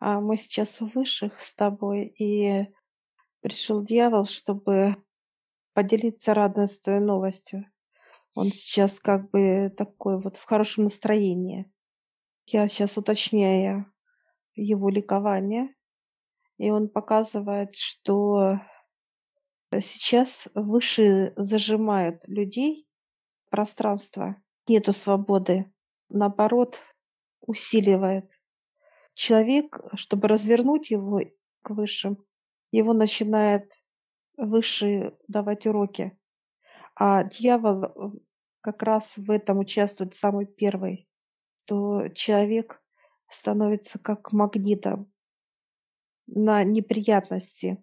А мы сейчас у высших с тобой, и пришел дьявол, чтобы поделиться радостной новостью. Он сейчас как бы такой вот в хорошем настроении. Я сейчас уточняю его ликование, и он показывает, что сейчас выше зажимают людей, пространство, нету свободы, наоборот, усиливает. Человек, чтобы развернуть его к высшим, его начинает выше давать уроки. А дьявол э, как раз в этом участвует самый первый, то человек становится как магнитом на неприятности.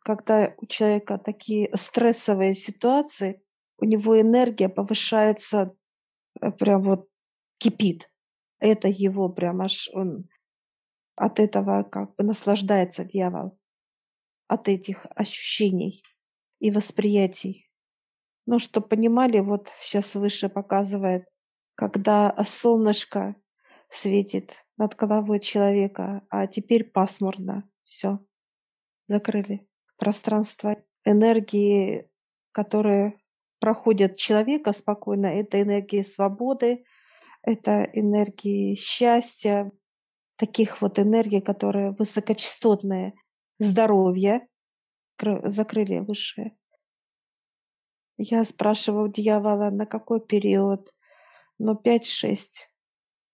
Когда у человека такие стрессовые ситуации, у него энергия повышается, э, прям вот кипит. Это его прям аж он от этого как бы наслаждается дьявол, от этих ощущений и восприятий. Ну, что понимали, вот сейчас выше показывает, когда солнышко светит над головой человека, а теперь пасмурно. Все. Закрыли. Пространство энергии, которые проходят человека спокойно, это энергии свободы, это энергии счастья, таких вот энергий, которые высокочастотные, здоровье, закрыли высшие. Я спрашиваю у дьявола, на какой период? Ну, 5-6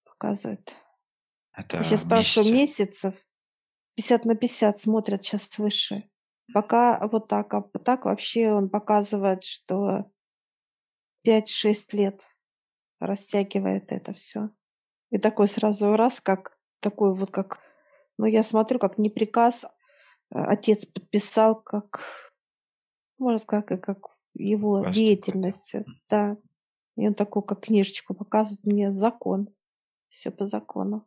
показывает. Это Я спрашиваю месяцев. 50 на 50 смотрят сейчас выше. Пока вот так, а так вообще он показывает, что 5-6 лет растягивает это все. И такой сразу раз, как такой вот как, ну я смотрю, как не приказ, а отец подписал, как, можно сказать, как, как его Квест какой-то. деятельности, да. И он такой, как книжечку показывает мне закон. Все по закону.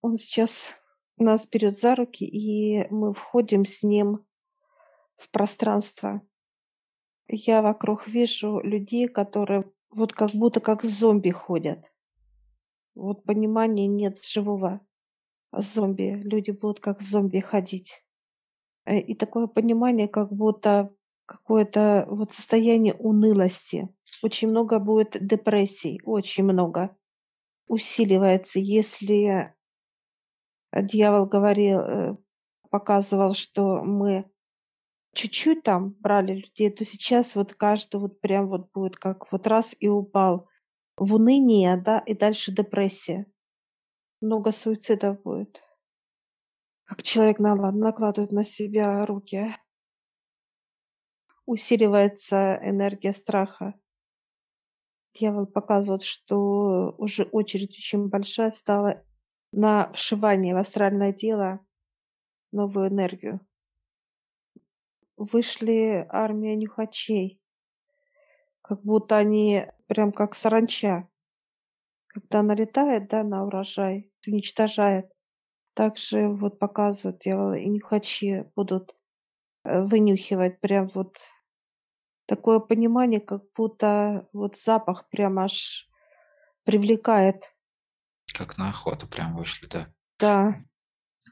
Он сейчас нас берет за руки, и мы входим с ним в пространство. Я вокруг вижу людей, которые вот как будто как зомби ходят. Вот понимания нет живого зомби. Люди будут как зомби ходить. Э, И такое понимание, как будто какое-то вот состояние унылости. Очень много будет депрессий, очень много. Усиливается, если дьявол говорил, э, показывал, что мы чуть-чуть там брали людей, то сейчас вот каждый вот прям вот будет как вот раз и упал в уныние, да, и дальше депрессия. Много суицидов будет. Как человек накладывает на себя руки. Усиливается энергия страха. Дьявол показывает, что уже очередь очень большая стала на вшивание в астральное тело новую энергию. Вышли армия нюхачей, как будто они прям как саранча. Когда налетает, да, на урожай, уничтожает. Также вот показывают дьявол, и нюхачи будут э, вынюхивать прям вот такое понимание, как будто вот запах прям аж привлекает. Как на охоту прям вышли, да. Да,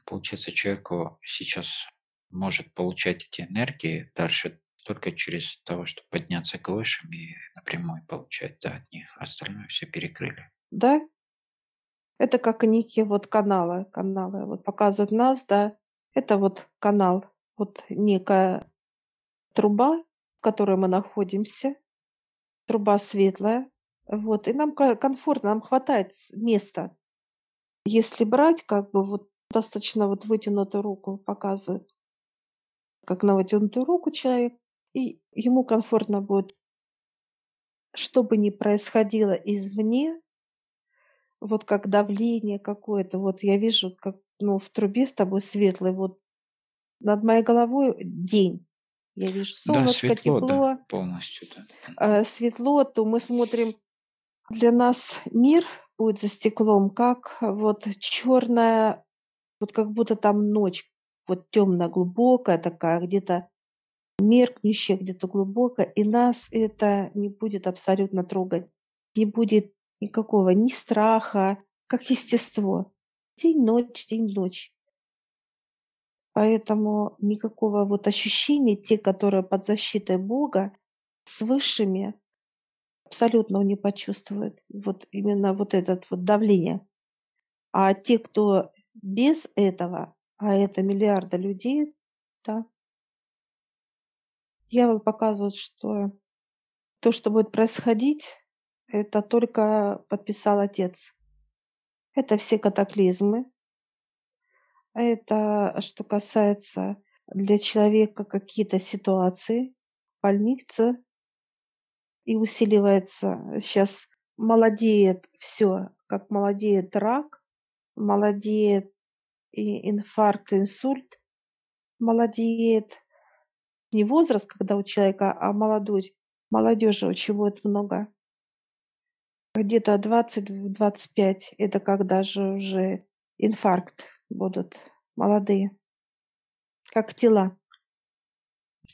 Получается, человеку сейчас может получать эти энергии дальше только через того, чтобы подняться к высшим и напрямую получать да, от них. Остальное все перекрыли. Да. Это как некие вот каналы, каналы вот показывают нас, да. Это вот канал, вот некая труба, в которой мы находимся, труба светлая, вот, и нам комфортно, нам хватает места. Если брать, как бы вот достаточно вот вытянутую руку показывают, как на вытянутую руку человек, и ему комфортно будет, что бы ни происходило извне, вот как давление какое-то, вот я вижу, как ну, в трубе с тобой светлый, вот над моей головой день. Я вижу Да, солнышко, светло, тепло, да, полностью, да. э, светло, то мы смотрим, для нас мир будет за стеклом, как вот черная, вот как будто там ночь, вот темная, глубокая такая, где-то меркнущая, где-то глубокая, и нас это не будет абсолютно трогать, не будет никакого ни страха, как естество. День-ночь, день-ночь. Поэтому никакого вот ощущения, те, которые под защитой Бога, с высшими, абсолютно он не почувствует. Вот именно вот это вот давление. А те, кто без этого, а это миллиарды людей, да, дьявол показывает, что то, что будет происходить, это только подписал Отец. Это все катаклизмы. Это что касается для человека какие-то ситуации, больница, и усиливается. Сейчас молодеет все, как молодеет рак, молодеет и инфаркт, инсульт, молодеет не возраст, когда у человека, а молодой, молодежи очень будет много. Где-то 20-25, это когда же уже инфаркт будут молодые, как тела.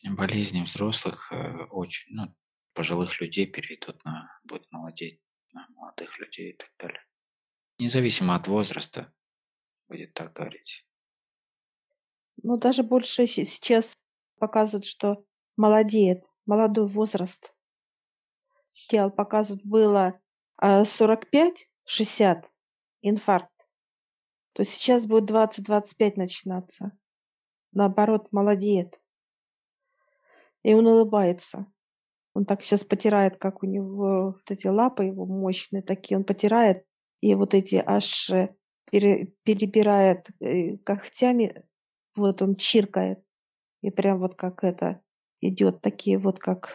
Болезни взрослых э, очень, ну, пожилых людей перейдут на, будет молодеть, на молодых людей и так далее. Независимо от возраста, будет так говорить. Ну, даже больше сейчас показывают, что молодеет, молодой возраст. Тело показывают, было 45-60 а, инфаркт, то сейчас будет 20-25 начинаться. Наоборот, молодеет. И он улыбается. Он так сейчас потирает, как у него вот эти лапы его мощные такие, он потирает, и вот эти аж э, пере, перебирает э, когтями, вот он чиркает, и прям вот как это идет, такие вот как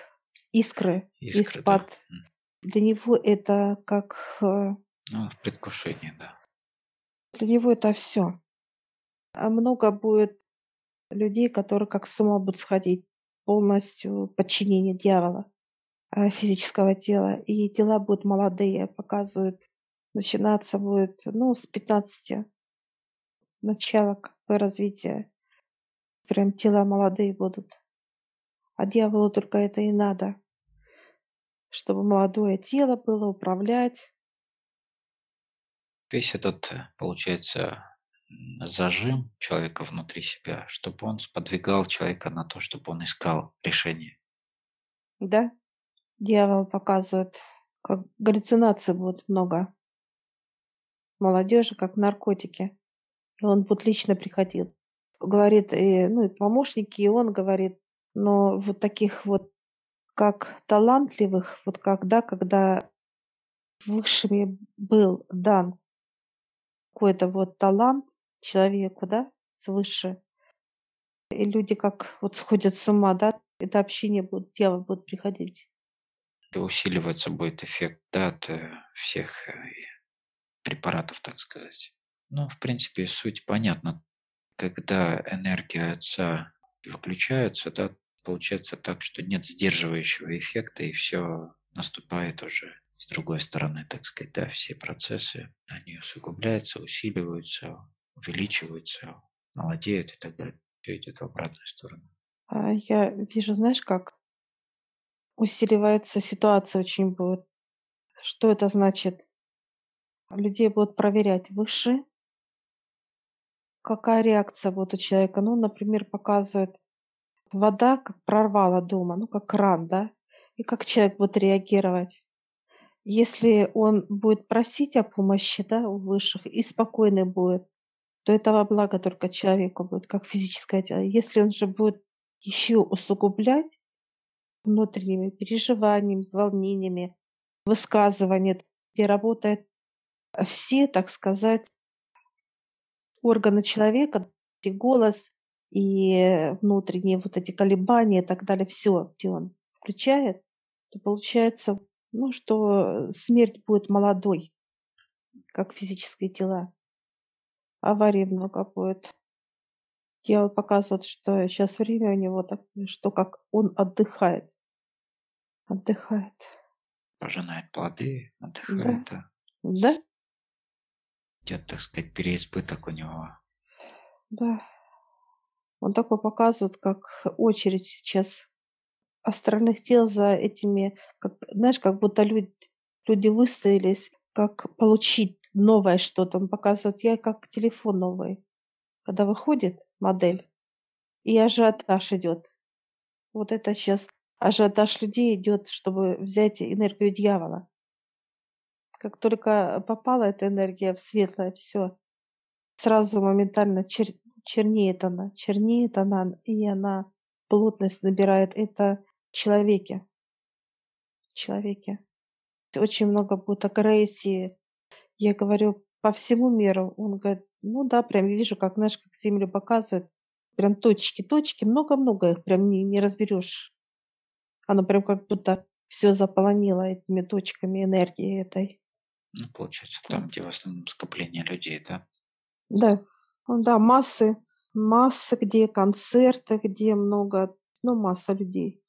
искры, искры из-под. Да. Для него это как... Э, ну, в предвкушении, да. Для него это все. А много будет людей, которые как с ума будут сходить полностью подчинение дьявола э, физического тела. И тела будут молодые, показывают. Начинаться будет, ну, с 15. Начало как бы развития. Прям тела молодые будут. А дьяволу только это и надо. Чтобы молодое тело было, управлять. Весь этот, э, получается, зажим человека внутри себя, чтобы он сподвигал человека на то, чтобы он искал решение. Да, дьявол показывает, как галлюцинаций будет много. Молодежи, как наркотики. И он вот лично приходил. Говорит, и, ну и помощники, и он говорит, но вот таких вот, как талантливых, вот когда, когда высшими был дан какой-то вот талант, человеку, да, свыше. И люди как вот сходят с ума, да, это общение будет, дьявол будет приходить. И усиливаться будет эффект, да, от э, всех э, препаратов, так сказать. Ну, в принципе, суть понятна. Когда энергия отца выключается, да, получается так, что нет сдерживающего эффекта, и все наступает уже с другой стороны, так сказать, да, все процессы, они усугубляются, усиливаются, увеличиваются, молодеют и так далее. Все идет в обратную сторону. А я вижу, знаешь, как усиливается ситуация очень будет. Что это значит? Людей будут проверять выше. Какая реакция будет у человека? Ну, например, показывает вода, как прорвала дома, ну, как кран, да? И как человек будет реагировать? Если он будет просить о помощи, да, у высших, и спокойный будет, то этого блага только человеку будет, как физическое тело. Если он же будет еще усугублять внутренними переживаниями, волнениями, высказывания, где работают все, так сказать, органы человека, и голос, и внутренние вот эти колебания и так далее, все, где он включает, то получается, ну, что смерть будет молодой, как физические тела аварий много будет. Я показывают, что сейчас время у него такое, что как он отдыхает. Отдыхает. Пожинает плоды, отдыхает. Да. Да? Идет, так сказать, переизбыток у него. Да. Он такой показывает, как очередь сейчас астральных тел за этими, как, знаешь, как будто люди, люди выстоялись, как получить новое что-то. Он показывает, я как телефон новый. Когда выходит модель, и ажиотаж идет. Вот это сейчас ажиотаж людей идет, чтобы взять энергию дьявола. Как только попала эта энергия в светлое, все, сразу моментально чер, чернеет она, чернеет она, и она плотность набирает. Это человеке. Человеке. Очень много будет агрессии. Я говорю, по всему миру. Он говорит, ну да, прям вижу, как, знаешь, как землю показывают. Прям точки, точки, много-много их прям не, не разберешь. Оно прям как будто все заполонило этими точками энергии этой. Ну, получается, там, где в основном скопление людей, да? Да, да, массы, массы, где концерты, где много, ну, масса людей.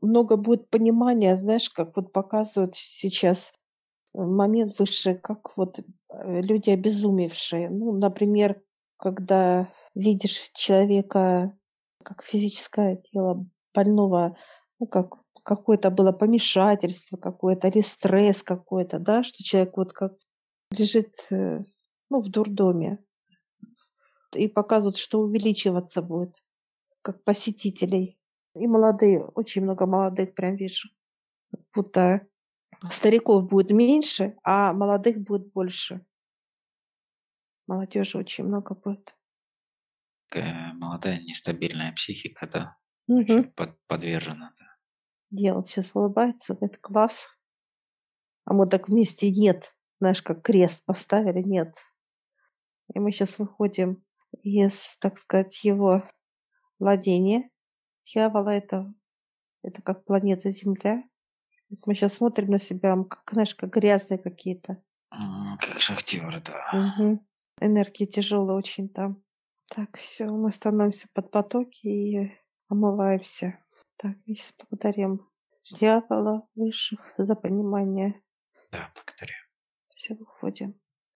Много будет понимания, знаешь, как вот показывают сейчас момент выше, как вот э, люди обезумевшие. Ну, например, когда видишь человека как физическое тело больного, ну, как какое-то было помешательство какое-то или стресс какой-то, да, что человек вот как лежит э, ну, в дурдоме и показывают, что увеличиваться будет, как посетителей. И молодые, очень много молодых прям вижу. Будто стариков будет меньше, а молодых будет больше. Молодежи очень много будет. Молодая нестабильная психика, да, Угу. под, подвержена, да. Делать сейчас улыбается, говорит, класс. А мы так вместе нет. Знаешь, как крест поставили, нет. И мы сейчас выходим из, так сказать, его владения. Дьявола это, это как планета Земля. Мы сейчас смотрим на себя, мы как, знаешь, как грязные какие-то. Как шахтеры, да. Мгм. Энергии тяжелые очень там. Так, все, мы становимся под потоки и омываемся. Так, мы сейчас благодарим дьявола высших за понимание. Да, благодарю. Все, выходим.